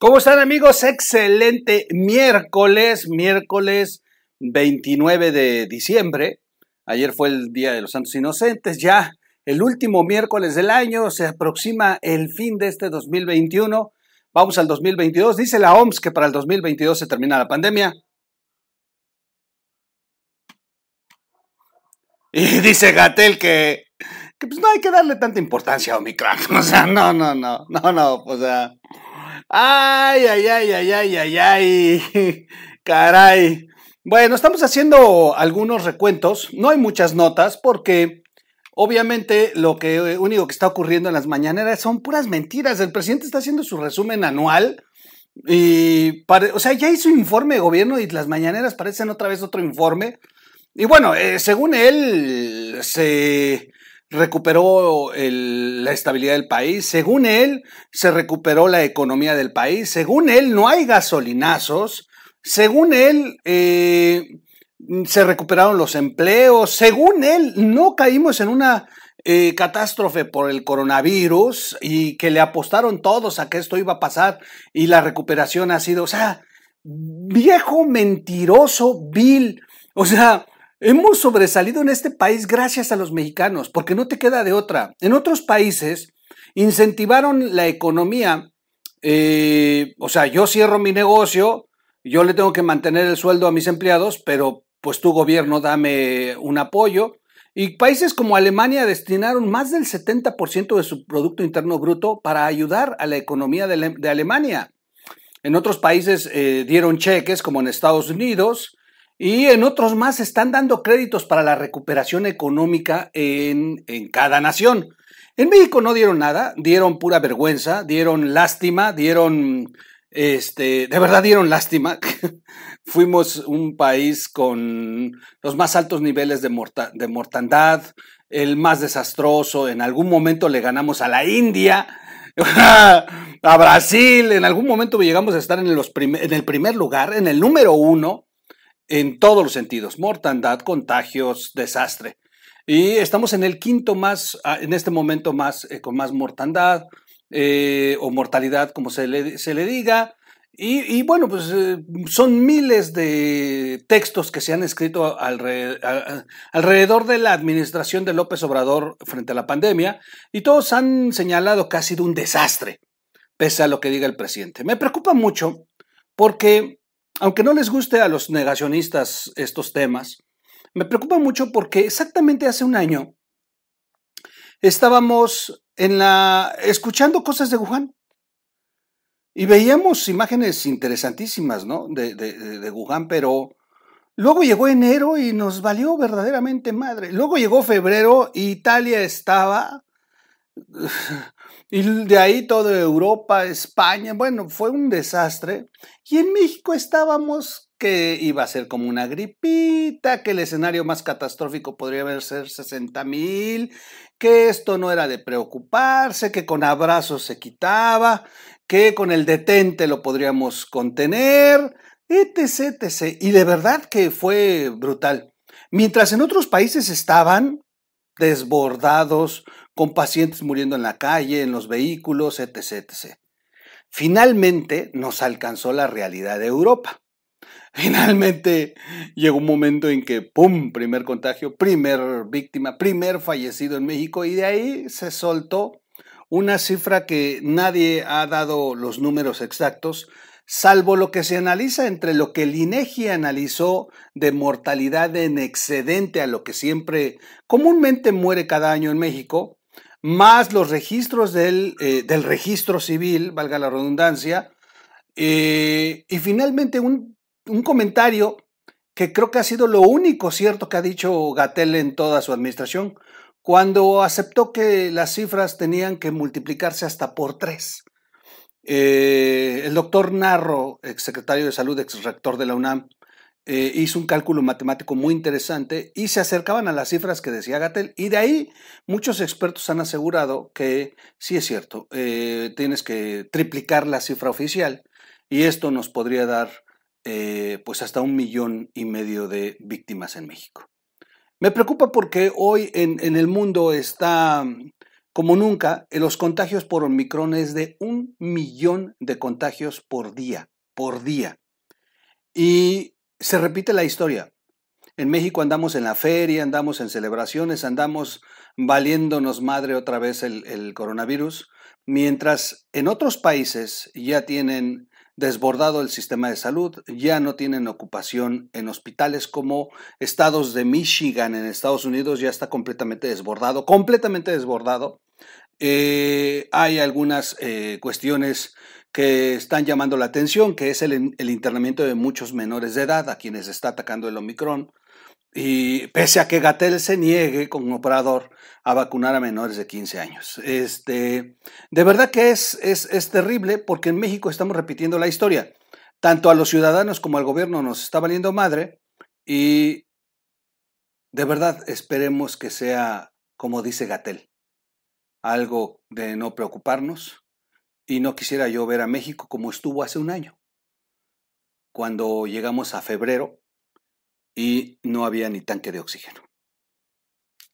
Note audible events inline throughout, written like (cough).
¿Cómo están amigos? Excelente miércoles, miércoles 29 de diciembre. Ayer fue el Día de los Santos Inocentes, ya el último miércoles del año, se aproxima el fin de este 2021. Vamos al 2022. Dice la OMS que para el 2022 se termina la pandemia. Y (laughs) dice Gatel que, que pues no hay que darle tanta importancia a Omicron. (laughs) O sea, no, no, no, no, no, o sea. Ay, ay, ay, ay, ay, ay, ay. (laughs) Caray. Bueno, estamos haciendo algunos recuentos. No hay muchas notas porque obviamente lo que único que está ocurriendo en las mañaneras son puras mentiras. El presidente está haciendo su resumen anual y, o sea, ya hizo informe de gobierno y las mañaneras parecen otra vez otro informe. Y bueno, eh, según él, se recuperó la estabilidad del país, según él, se recuperó la economía del país, según él, no hay gasolinazos, según él, eh, se recuperaron los empleos, según él, no caímos en una eh, catástrofe por el coronavirus y que le apostaron todos a que esto iba a pasar y la recuperación ha sido, o sea, viejo mentiroso, vil, o sea, Hemos sobresalido en este país gracias a los mexicanos, porque no te queda de otra. En otros países incentivaron la economía, eh, o sea, yo cierro mi negocio, yo le tengo que mantener el sueldo a mis empleados, pero pues tu gobierno dame un apoyo. Y países como Alemania destinaron más del 70% de su Producto Interno Bruto para ayudar a la economía de, Alemania. En otros países eh, dieron cheques, como en Estados Unidos, y en otros más están dando créditos para la recuperación económica en, cada nación. En México no dieron nada, dieron pura vergüenza, dieron lástima, dieron, este, de verdad dieron lástima. (laughs) Fuimos un país con los más altos niveles de, de mortandad, el más desastroso, en algún momento le ganamos a la India, (laughs) a Brasil, en algún momento llegamos a estar en, los en el primer lugar, en el número uno, en todos los sentidos, mortandad, contagios, desastre. Y estamos en el quinto más, ah, en este momento más, eh, con más mortandad eh, o mortalidad, como se le, se le diga. Y, bueno, pues eh, son miles de textos que se han escrito alrededor, de la administración de López Obrador frente a la pandemia y todos han señalado que ha sido un desastre, pese a lo que diga el presidente. Me preocupa mucho porque aunque no les guste a los negacionistas estos temas, me preocupa mucho porque exactamente hace un año estábamos en la escuchando cosas de Wuhan y veíamos imágenes interesantísimas, ¿no? De, de, de Wuhan, pero luego llegó enero y nos valió verdaderamente madre. Luego llegó febrero y Italia estaba y de ahí toda Europa, España, bueno, fue un desastre. Y en México estábamos que iba a ser como una gripita, que el escenario más catastrófico podría haber ser 60 mil, que esto no era de preocuparse, que con abrazos se quitaba, que con el detente lo podríamos contener, etc, etc. Y de verdad que fue brutal. Mientras en otros países estaban desbordados, con pacientes muriendo en la calle, en los vehículos, etc. Finalmente nos alcanzó la realidad de Europa. (laughs) Finalmente llegó un momento en que, ¡pum!, primer contagio, primer víctima, primer fallecido en México y de ahí se soltó una cifra que nadie ha dado los números exactos, salvo lo que se analiza entre lo que el INEGI analizó de mortalidad en excedente a lo que siempre comúnmente muere cada año en México, más los registros del, eh, del registro civil, valga la redundancia, eh, y finalmente un, un, comentario que creo que ha sido lo único cierto que ha dicho Gatel en toda su administración, cuando aceptó que las cifras tenían que multiplicarse hasta por tres. Eh, el doctor Narro, exsecretario de Salud, ex rector de la UNAM, eh, hizo un cálculo matemático muy interesante y se acercaban a las cifras que decía Gatel. Y de ahí muchos expertos han asegurado que sí es cierto, eh, tienes que triplicar la cifra oficial y esto nos podría dar eh, pues hasta un millón y medio de víctimas en México. Me preocupa porque hoy en, en el mundo está como nunca, los contagios por Omicron es de un millón de contagios por día, por día. Y se repite la historia. En México andamos en la feria, andamos en celebraciones, andamos valiéndonos madre otra vez el, coronavirus, mientras en otros países ya tienen desbordado el sistema de salud, ya no tienen ocupación en hospitales como estados de Michigan en Estados Unidos ya está completamente desbordado, completamente desbordado. Eh, hay algunas eh, cuestiones que están llamando la atención, que es el, internamiento de muchos menores de edad a quienes está atacando el Omicron. Y pese a que Gatel se niegue como operador a vacunar a menores de 15 años. Este, de verdad que es, es, es terrible porque en México estamos repitiendo la historia. Tanto a los ciudadanos como al gobierno nos está valiendo madre y de verdad esperemos que sea como dice Gatel, algo de no preocuparnos y no quisiera yo ver a México como estuvo hace un año, cuando llegamos a febrero y no había ni tanque de oxígeno.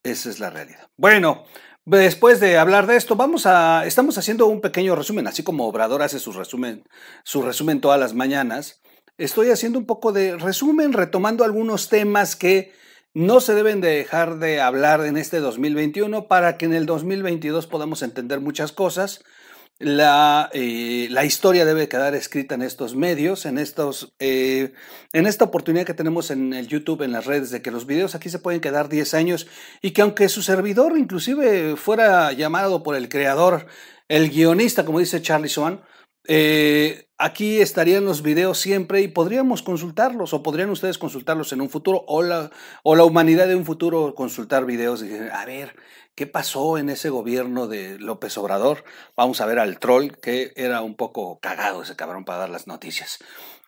Esa es la realidad. Bueno, después de hablar de esto, vamos a estamos haciendo un pequeño resumen, así como Obrador hace su resumen, su resumen todas las mañanas. Estoy haciendo un poco de resumen, retomando algunos temas que no se deben de dejar de hablar en este 2021 para que en el 2022 podamos entender muchas cosas la, eh, la, historia debe quedar escrita en estos medios, en, estos, eh, en esta oportunidad que tenemos en el YouTube, en las redes, de que los videos aquí se pueden quedar 10 años y que aunque su servidor inclusive fuera llamado por el creador, el guionista, como dice Charlie Swan, eh, aquí estarían los videos siempre y podríamos consultarlos o podrían ustedes consultarlos en un futuro o la, o la humanidad de un futuro consultar videos y decir, a ver, ¿qué pasó en ese gobierno de López Obrador? Vamos a ver al troll que era un poco cagado ese cabrón para dar las noticias.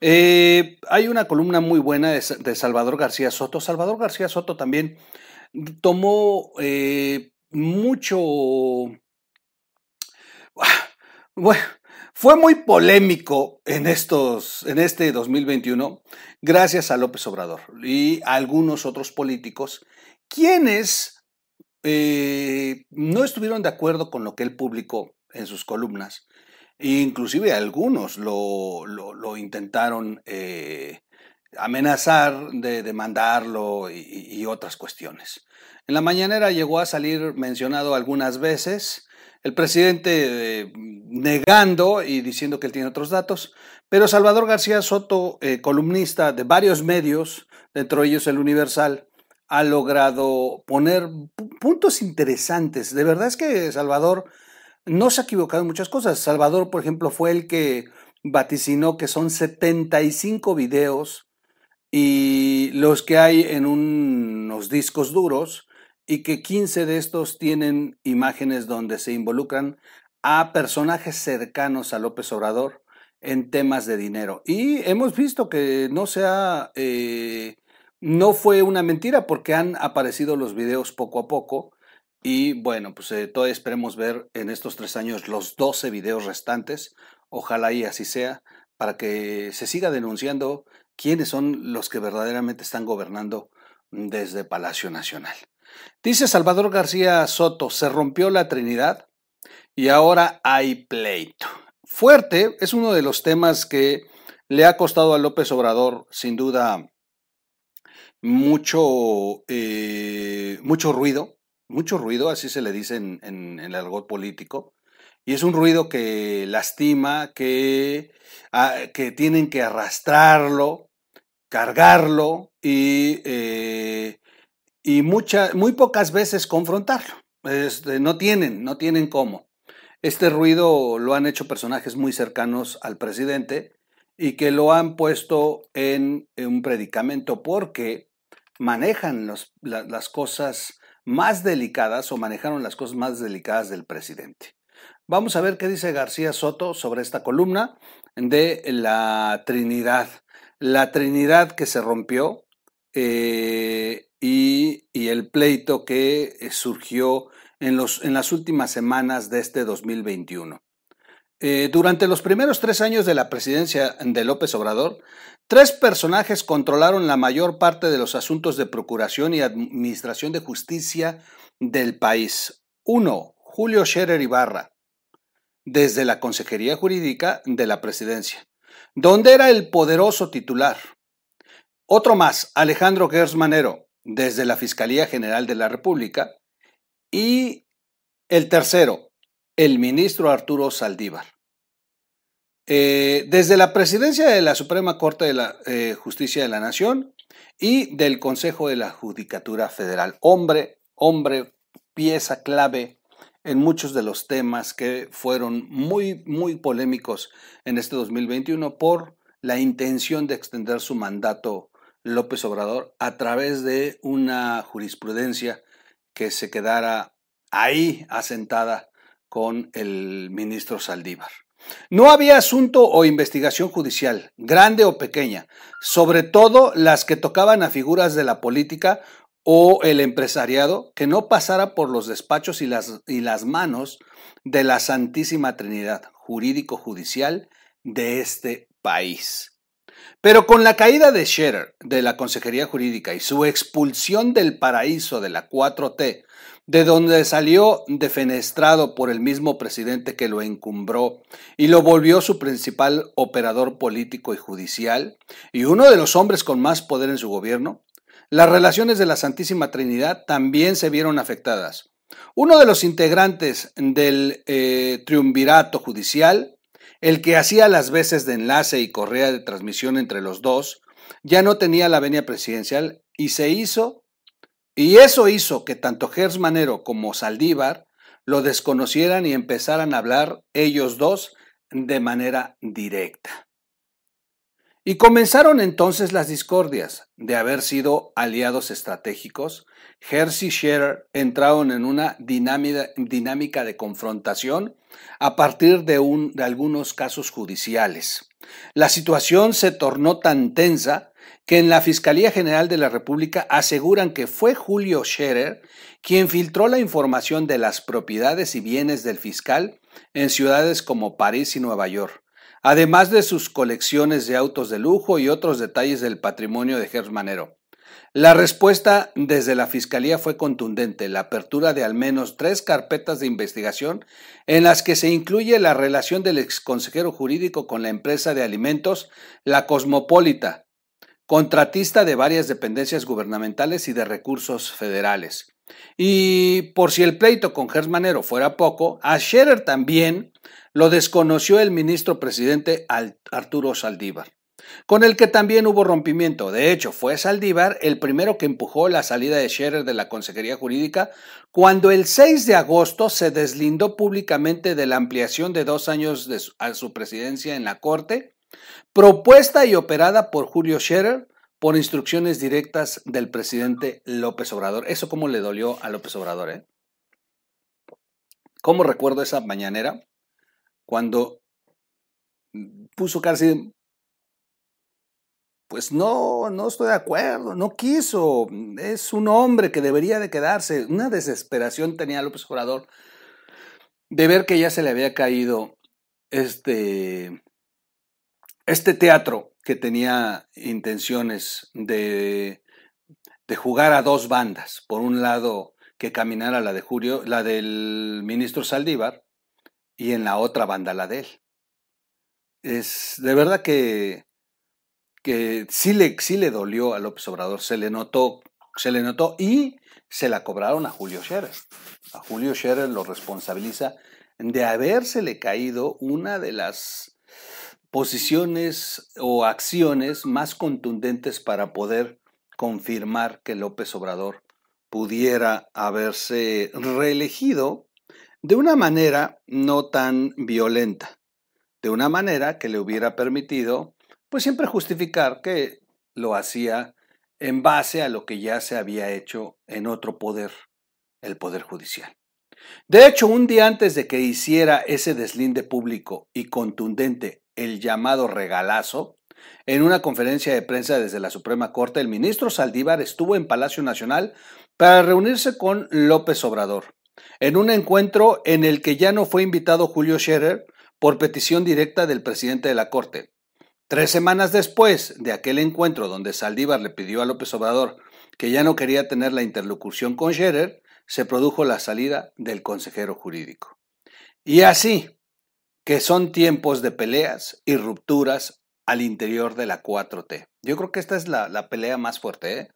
Eh, hay una columna muy buena de, Salvador García Soto. Salvador García Soto también tomó eh, mucho... (sighs) Bueno, fue muy polémico en, estos, en este 2021 gracias a López Obrador y a algunos otros políticos quienes eh, no estuvieron de acuerdo con lo que él publicó en sus columnas. Inclusive algunos lo, lo, intentaron eh, amenazar de demandarlo y, y, otras cuestiones. En la mañanera llegó a salir mencionado algunas veces el presidente eh, negando y diciendo que él tiene otros datos, pero Salvador García Soto, eh, columnista de varios medios, dentro de ellos el Universal, ha logrado poner puntos interesantes. De verdad es que Salvador no se ha equivocado en muchas cosas. Salvador, por ejemplo, fue el que vaticinó que son 75 videos y los que hay en unos discos duros y que 15 de estos tienen imágenes donde se involucran a personajes cercanos a López Obrador en temas de dinero. Y hemos visto que no sea, eh, no fue una mentira porque han aparecido los videos poco a poco. Y bueno, pues eh, todavía esperemos ver en estos tres años los 12 videos restantes. Ojalá y así sea, para que se siga denunciando quiénes son los que verdaderamente están gobernando desde Palacio Nacional. Dice Salvador García Soto, se rompió la Trinidad y ahora hay pleito. Fuerte es uno de los temas que le ha costado a López Obrador, sin duda, mucho, eh, mucho ruido, mucho ruido, así se le dice en, el argot político. Y es un ruido que lastima, que, ah, que tienen que arrastrarlo, cargarlo y eh, y muy pocas veces confrontarlo. Este, no tienen, no tienen cómo. Este ruido lo han hecho personajes muy cercanos al presidente y que lo han puesto en, un predicamento porque manejan las cosas más delicadas o manejaron las cosas más delicadas del presidente. Vamos a ver qué dice García Soto sobre esta columna de la Trinidad. La Trinidad que se rompió eh, y, el pleito que eh, surgió en, los, en, las últimas semanas de este 2021. Eh, durante los primeros tres años de la presidencia de López Obrador, tres personajes controlaron la mayor parte de los asuntos de procuración y administración de justicia del país. Uno, Julio Scherer Ibarra, desde la Consejería Jurídica de la Presidencia, donde era el poderoso titular. Otro más, Alejandro Gersmanero, desde la Fiscalía General de la República. Y el tercero, el ministro Arturo Saldívar. Eh, desde la presidencia de la Suprema Corte de la eh, Justicia de la Nación y del Consejo de la Judicatura Federal. Hombre, hombre, pieza clave en muchos de los temas que fueron muy, muy polémicos en este 2021 por la intención de extender su mandato López Obrador a través de una jurisprudencia que se quedara ahí asentada con el ministro Saldívar. No había asunto o investigación judicial, grande o pequeña, sobre todo las que tocaban a figuras de la política o el empresariado, que no pasara por los despachos y las, y las manos de la Santísima Trinidad jurídico-judicial de este país. Pero con la caída de Scherer de la Consejería Jurídica y su expulsión del paraíso de la 4T, de donde salió defenestrado por el mismo presidente que lo encumbró y lo volvió su principal operador político y judicial, y uno de los hombres con más poder en su gobierno, las relaciones de la Santísima Trinidad también se vieron afectadas. Uno de los integrantes del eh, triunvirato judicial, el que hacía las veces de enlace y correa de transmisión entre los dos, ya no tenía la venia presidencial y se hizo y eso hizo que tanto Gers Manero como Saldívar lo desconocieran y empezaran a hablar ellos dos de manera directa. Y comenzaron entonces las discordias. De haber sido aliados estratégicos, Herz y Scherer entraron en una dinámica de confrontación a partir de algunos casos judiciales. La situación se tornó tan tensa que en la Fiscalía General de la República aseguran que fue Julio Scherer quien filtró la información de las propiedades y bienes del fiscal en ciudades como París y Nueva York, además de sus colecciones de autos de lujo y otros detalles del patrimonio de Gersmanero. La respuesta desde la Fiscalía fue contundente, la apertura de al menos tres carpetas de investigación en las que se incluye la relación del exconsejero jurídico con la empresa de alimentos La Cosmopolita, contratista de varias dependencias gubernamentales y de recursos federales. Y por si el pleito con Gersmanero fuera poco, a Scherer también lo desconoció el ministro presidente Arturo Saldívar, con el que también hubo rompimiento. De hecho, fue Saldívar el primero que empujó la salida de Scherer de la Consejería Jurídica cuando el 6 de agosto se deslindó públicamente de la ampliación de dos años a su presidencia en la Corte propuesta y operada por Julio Scherer por instrucciones directas del presidente López Obrador. Eso cómo le dolió a López Obrador, ¿eh? ¿Cómo recuerdo esa mañanera cuando puso casi, pues no, no estoy de acuerdo, no quiso, es un hombre que debería de quedarse. Una desesperación tenía López Obrador de ver que ya se le había caído este este teatro que tenía intenciones de, de, jugar a dos bandas, por un lado que caminara la de Julio, la del ministro Saldívar, y en la otra banda la de él. Es de verdad que, que sí, le, sí le dolió a López Obrador, se le notó, se le notó y se la cobraron a Julio Scherer. A Julio Scherer lo responsabiliza de habérsele caído una de las posiciones o acciones más contundentes para poder confirmar que López Obrador pudiera haberse reelegido de una manera no tan violenta, de una manera que le hubiera permitido, pues siempre justificar que lo hacía en base a lo que ya se había hecho en otro poder, el Poder Judicial. De hecho, un día antes de que hiciera ese deslinde público y contundente el llamado regalazo, en una conferencia de prensa desde la Suprema Corte, el ministro Saldívar estuvo en Palacio Nacional para reunirse con López Obrador, en un encuentro en el que ya no fue invitado Julio Scherer por petición directa del presidente de la Corte. Tres semanas después de aquel encuentro donde Saldívar le pidió a López Obrador que ya no quería tener la interlocución con Scherer, se produjo la salida del consejero jurídico. Y así que son tiempos de peleas y rupturas al interior de la 4T. Yo creo que esta es la, pelea más fuerte, ¿eh?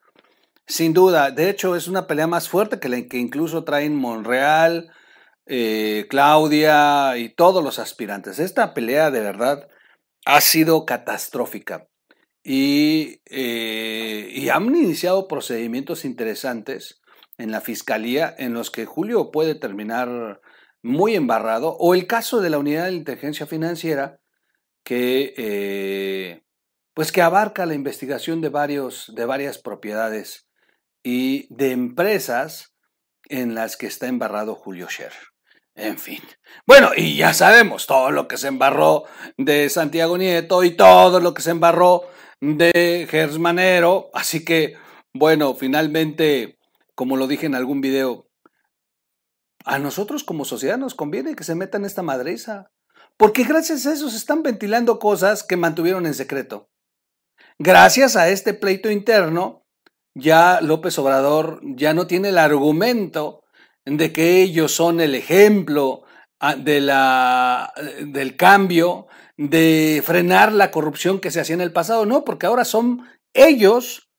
Sin duda, de hecho es una pelea más fuerte que la que incluso traen Monreal, eh, Claudia y todos los aspirantes. Esta pelea de verdad ha sido catastrófica y, eh, y han iniciado procedimientos interesantes en la fiscalía en los que Julio puede terminar muy embarrado, o el caso de la unidad de inteligencia financiera que, eh, pues que abarca la investigación de, varios, de varias propiedades y de empresas en las que está embarrado Julio Scher. En fin. Bueno, y ya sabemos todo lo que se embarró de Santiago Nieto y todo lo que se embarró de Gersmanero. Así que, bueno, finalmente, como lo dije en algún video, a nosotros como sociedad nos conviene que se metan esta madriza. Porque gracias a eso se están ventilando cosas que mantuvieron en secreto. Gracias a este pleito interno, ya López Obrador ya no tiene el argumento de que ellos son el ejemplo ah, de la, del cambio, de frenar la corrupción que se hacía en el pasado, no, porque ahora son ellos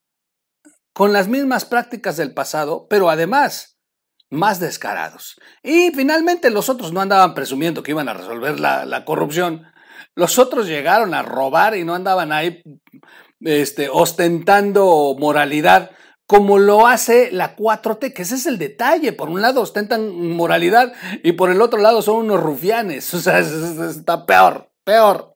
con las mismas prácticas del pasado, pero además más descarados. Y finalmente los otros no andaban presumiendo que iban a resolver la, la corrupción. Los otros llegaron a robar y no andaban ahí este, ostentando moralidad como lo hace la 4T, que ese es el detalle. Por un lado ostentan moralidad y por el otro lado son unos rufianes. (laughs) O sea, está peor, peor.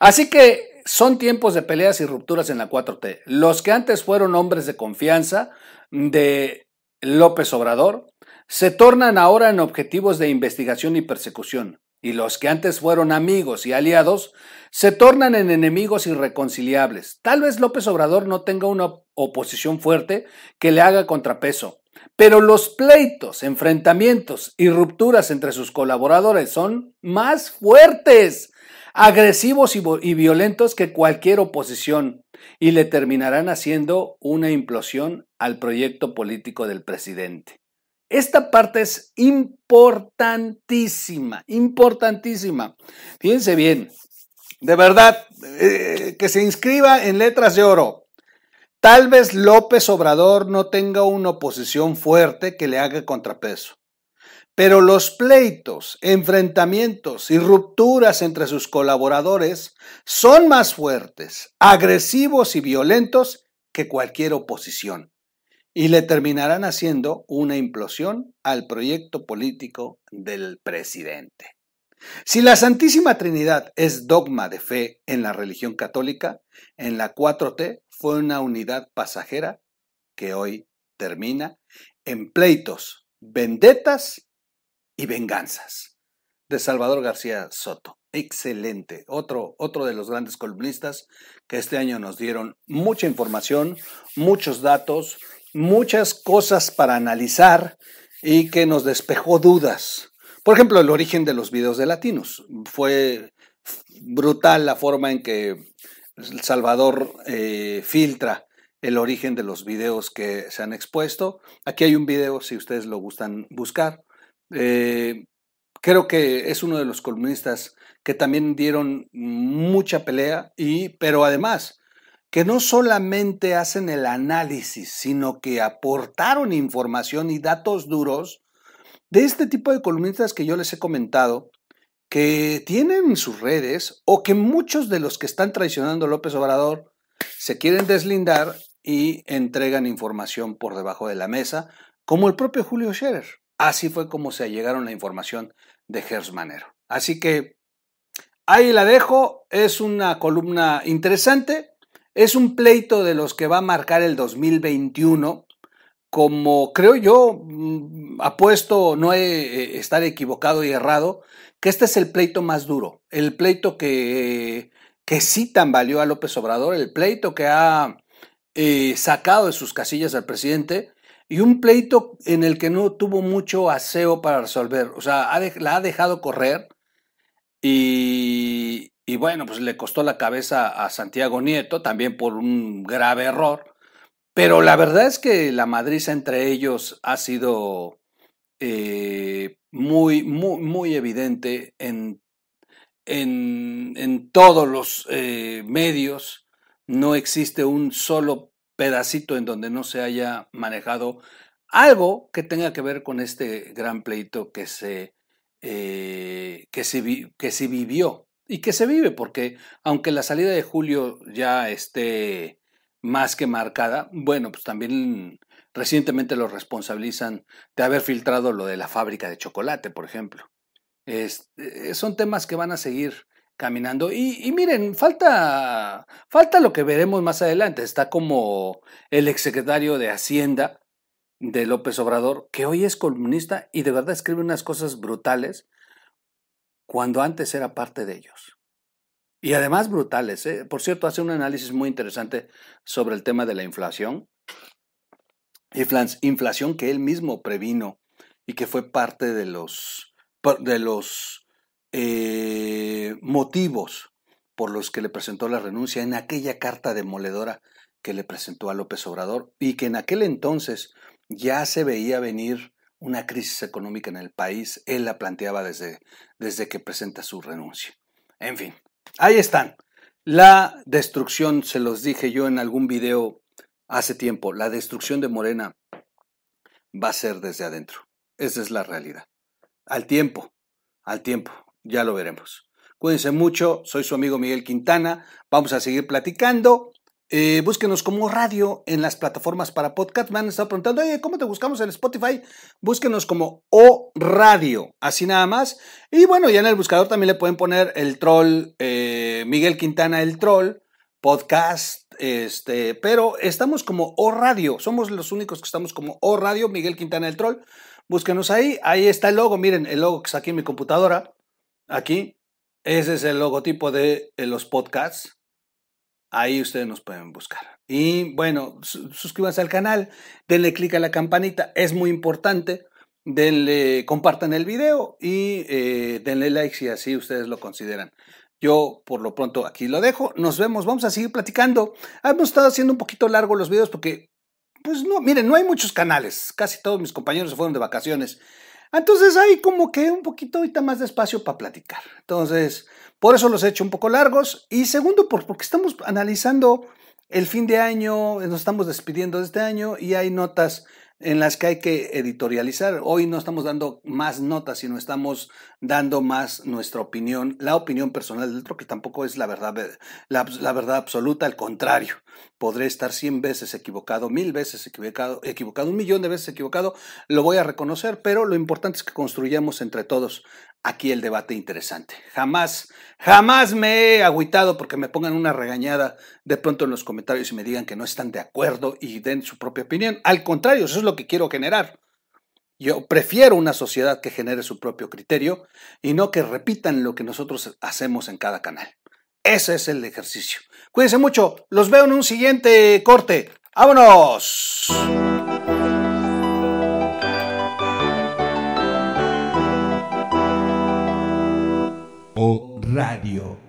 Así que son tiempos de peleas y rupturas en la 4T. Los que antes fueron hombres de confianza de López Obrador se tornan ahora en objetivos de investigación y persecución y los que antes fueron amigos y aliados se tornan en enemigos irreconciliables. Tal vez López Obrador no tenga una oposición fuerte que le haga contrapeso, pero los pleitos, enfrentamientos y rupturas entre sus colaboradores son más fuertes, agresivos y, violentos que cualquier oposición y le terminarán haciendo una implosión al proyecto político del presidente. Esta parte es importantísima, importantísima. Fíjense bien, de verdad, eh, que se inscriba en letras de oro. Tal vez López Obrador no tenga una oposición fuerte que le haga contrapeso, pero los pleitos, enfrentamientos y rupturas entre sus colaboradores son más fuertes, agresivos y violentos que cualquier oposición y le terminarán haciendo una implosión al proyecto político del presidente. Si la Santísima Trinidad es dogma de fe en la religión católica, en la 4T fue una unidad pasajera que hoy termina en pleitos, vendetas y venganzas. De Salvador García Soto. Excelente. Otro, otro de los grandes columnistas que este año nos dieron mucha información, muchos datos, muchas cosas para analizar y que nos despejó dudas. Por ejemplo, el origen de los videos de latinos. Fue brutal la forma en que El Salvador eh, filtra el origen de los videos que se han expuesto. Aquí hay un video, si ustedes lo gustan buscar. Eh, creo que es uno de los columnistas que también dieron mucha pelea, y, pero además que no solamente hacen el análisis, sino que aportaron información y datos duros de este tipo de columnistas que yo les he comentado, que tienen sus redes o que muchos de los que están traicionando a López Obrador se quieren deslindar y entregan información por debajo de la mesa, como el propio Julio Scherer. Así fue como se llegaron la información de Gersmanero. Así que ahí la dejo, es una columna interesante, es un pleito de los que va a marcar el 2021. Como creo yo, mm, apuesto, no he, estar equivocado y errado, que este es el pleito más duro, el pleito que, que sí tambaleó a López Obrador, el pleito que ha eh, sacado de sus casillas al presidente y un pleito en el que no tuvo mucho aseo para resolver, o sea, la ha dejado correr y, y bueno, pues le costó la cabeza a Santiago Nieto, también por un grave error. Pero la verdad es que la madriza entre ellos ha sido eh, muy, muy, muy evidente en, en, todos los eh, medios. No existe un solo pedacito en donde no se haya manejado algo que tenga que ver con este gran pleito que se, eh, que se, que se vivió y que se vive, porque aunque la salida de Julio ya esté más que marcada, bueno, pues también recientemente lo responsabilizan de haber filtrado lo de la fábrica de chocolate, por ejemplo. Eh, son temas que van a seguir caminando. Y, miren, falta, falta lo que veremos más adelante. Está como el exsecretario de Hacienda de López Obrador, que hoy es columnista y de verdad escribe unas cosas brutales cuando antes era parte de ellos. Y además brutales. ¿eh? Por cierto, hace un análisis muy interesante sobre el tema de la inflación. Inflación que él mismo previno y que fue parte de los, de los eh, motivos por los que le presentó la renuncia en aquella carta demoledora que le presentó a López Obrador y que en aquel entonces ya se veía venir una crisis económica en el país, él la planteaba desde, desde que presenta su renuncia. En fin, ahí están. La destrucción, se los dije yo en algún video hace tiempo, la destrucción de Morena va a ser desde adentro. Esa es la realidad. Al tiempo, al tiempo, ya lo veremos. Cuídense mucho, soy su amigo Miguel Quintana, vamos a seguir platicando. Eh, búsquenos como radio en las plataformas para podcast. Me han estado preguntando, oye, ¿cómo te buscamos en Spotify? Búsquenos como O Radio, así nada más. Y bueno, ya en el buscador también le pueden poner el troll, eh, Miguel Quintana, el troll, podcast, este, pero estamos como O Radio, somos los únicos que estamos como O Radio, Miguel Quintana, el troll. Búsquenos ahí, ahí está el logo, miren, el logo que está aquí en mi computadora, aquí, ese es el logotipo de los podcasts. Ahí ustedes nos pueden buscar. Y bueno, suscríbanse al canal, denle clic a la campanita, es muy importante. Denle, compartan el video y eh, denle like si así ustedes lo consideran. Yo por lo pronto aquí lo dejo. Nos vemos, vamos a seguir platicando. Hemos estado haciendo un poquito largo los videos porque, pues no, miren, no hay muchos canales. Casi todos mis compañeros se fueron de vacaciones. Entonces hay como que un poquito ahorita más de espacio para platicar. Entonces, por eso los he hecho un poco largos. Y segundo, porque estamos analizando el fin de año, nos estamos despidiendo de este año y hay notas en las que hay que editorializar. Hoy no estamos dando más notas, sino estamos dando más nuestra opinión, la opinión personal del otro, que tampoco es la verdad, la, verdad absoluta, al contrario. Podré estar cien veces equivocado, mil veces equivocado, equivocado, un millón de veces equivocado, lo voy a reconocer, pero lo importante es que construyamos entre todos aquí el debate interesante. Jamás, jamás me he agüitado porque me pongan una regañada de pronto en los comentarios y me digan que no están de acuerdo y den su propia opinión. Al contrario, eso es lo que quiero generar. Yo prefiero una sociedad que genere su propio criterio y no que repitan lo que nosotros hacemos en cada canal. Ese es el ejercicio. Cuídense mucho. Los veo en un siguiente corte. ¡Vámonos! Radio.